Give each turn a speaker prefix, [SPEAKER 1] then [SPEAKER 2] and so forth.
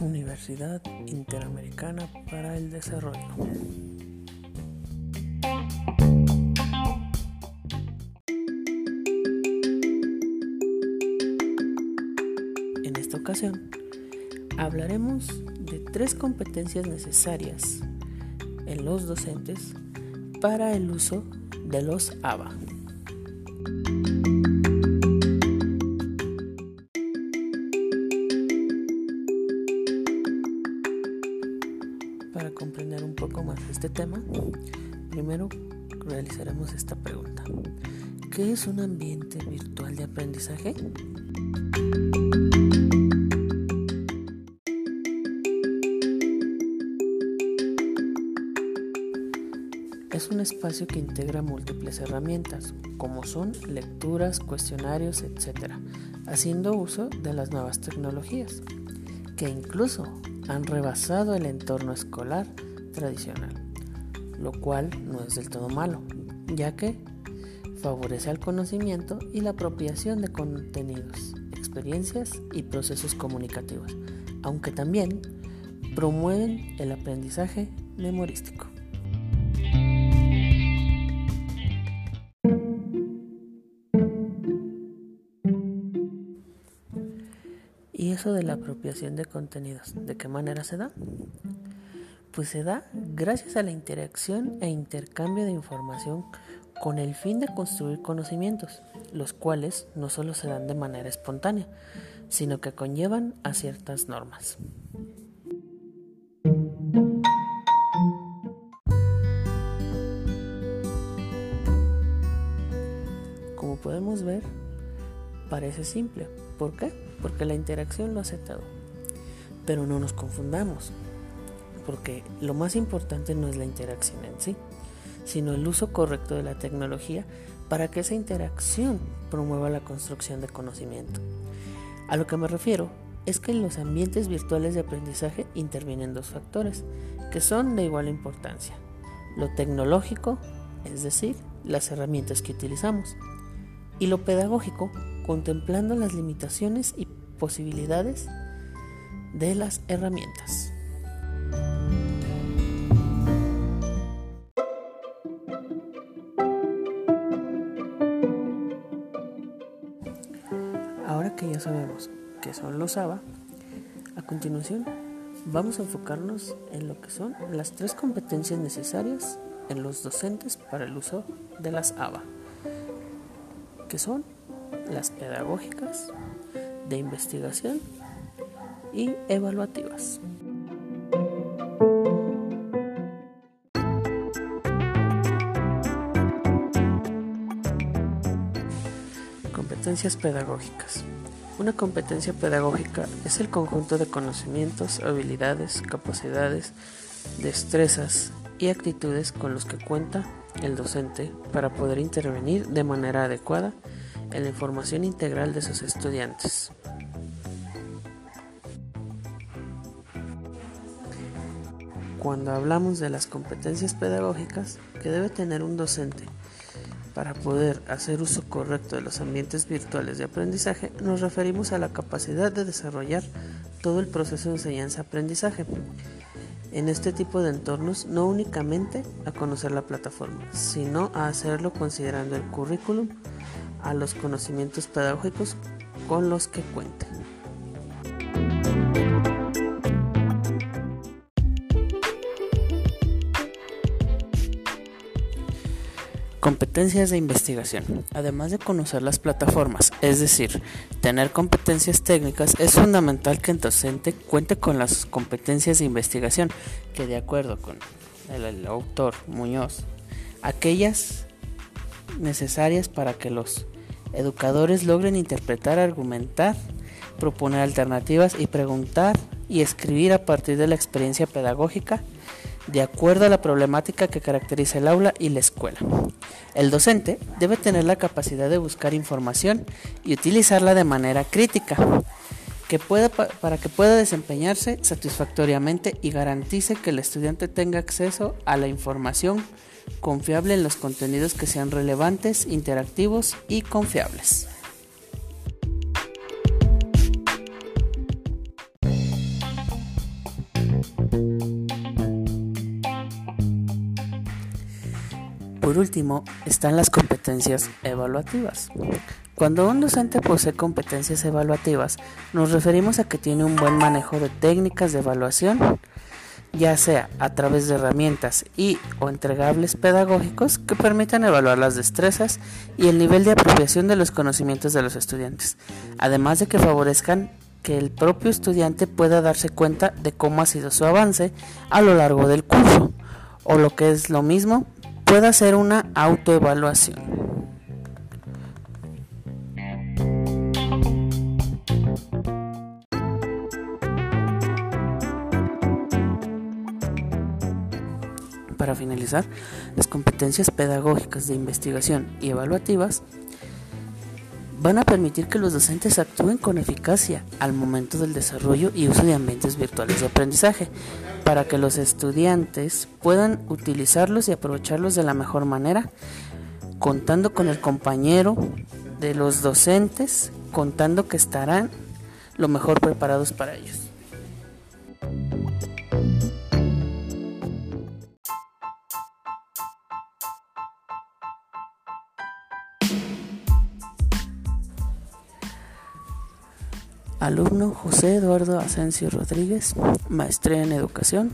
[SPEAKER 1] Universidad Interamericana para el Desarrollo. En esta ocasión hablaremos de tres competencias necesarias en los docentes para el uso de los ABA. Para comprender un poco más este tema, primero realizaremos esta pregunta. ¿Qué es un ambiente virtual de aprendizaje? Es un espacio que integra múltiples herramientas, como son lecturas, cuestionarios, etc., haciendo uso de las nuevas tecnologías, que incluso han rebasado el entorno escolar tradicional, lo cual no es del todo malo, ya que favorece el conocimiento y la apropiación de contenidos, experiencias y procesos comunicativos, aunque también promueven el aprendizaje memorístico. ¿Y eso de la apropiación de contenidos, de qué manera se da? Pues se da gracias a la interacción e intercambio de información con el fin de construir conocimientos, los cuales no solo se dan de manera espontánea, sino que conllevan a ciertas normas. Como podemos ver, parece simple. ¿Por qué? Porque la interacción lo hace todo. Pero no nos confundamos, porque lo más importante no es la interacción en sí, sino el uso correcto de la tecnología para que esa interacción promueva la construcción de conocimiento. A lo que me refiero es que en los ambientes virtuales de aprendizaje intervienen dos factores que son de igual importancia. Lo tecnológico, es decir, las herramientas que utilizamos, y lo pedagógico, contemplando las limitaciones y posibilidades de las herramientas. Ahora que ya sabemos qué son los ABA, a continuación vamos a enfocarnos en lo que son las tres competencias necesarias en los docentes para el uso de las ABA, que son las pedagógicas, de investigación y evaluativas. Competencias pedagógicas. Una competencia pedagógica es el conjunto de conocimientos, habilidades, capacidades, destrezas y actitudes con los que cuenta el docente para poder intervenir de manera adecuada en la información integral de sus estudiantes. Cuando hablamos de las competencias pedagógicas que debe tener un docente para poder hacer uso correcto de los ambientes virtuales de aprendizaje, nos referimos a la capacidad de desarrollar todo el proceso de enseñanza-aprendizaje. En este tipo de entornos, no únicamente a conocer la plataforma, sino a hacerlo considerando el currículum, a los conocimientos pedagógicos con los que cuente. Competencias de investigación. Además de conocer las plataformas, es decir, tener competencias técnicas, es fundamental que el docente cuente con las competencias de investigación, que de acuerdo con el, el autor Muñoz, aquellas necesarias para que los educadores logren interpretar, argumentar, proponer alternativas y preguntar y escribir a partir de la experiencia pedagógica de acuerdo a la problemática que caracteriza el aula y la escuela. El docente debe tener la capacidad de buscar información y utilizarla de manera crítica que pueda, para que pueda desempeñarse satisfactoriamente y garantice que el estudiante tenga acceso a la información confiable en los contenidos que sean relevantes, interactivos y confiables. Por último, están las competencias evaluativas. Cuando un docente posee competencias evaluativas, nos referimos a que tiene un buen manejo de técnicas de evaluación, ya sea a través de herramientas y o entregables pedagógicos que permitan evaluar las destrezas y el nivel de apropiación de los conocimientos de los estudiantes, además de que favorezcan que el propio estudiante pueda darse cuenta de cómo ha sido su avance a lo largo del curso, o lo que es lo mismo, puede hacer una autoevaluación. Para finalizar, las competencias pedagógicas de investigación y evaluativas van a permitir que los docentes actúen con eficacia al momento del desarrollo y uso de ambientes virtuales de aprendizaje, para que los estudiantes puedan utilizarlos y aprovecharlos de la mejor manera, contando con el compañero de los docentes, contando que estarán lo mejor preparados para ellos. Alumno José Eduardo Asensio Rodríguez, maestría en educación,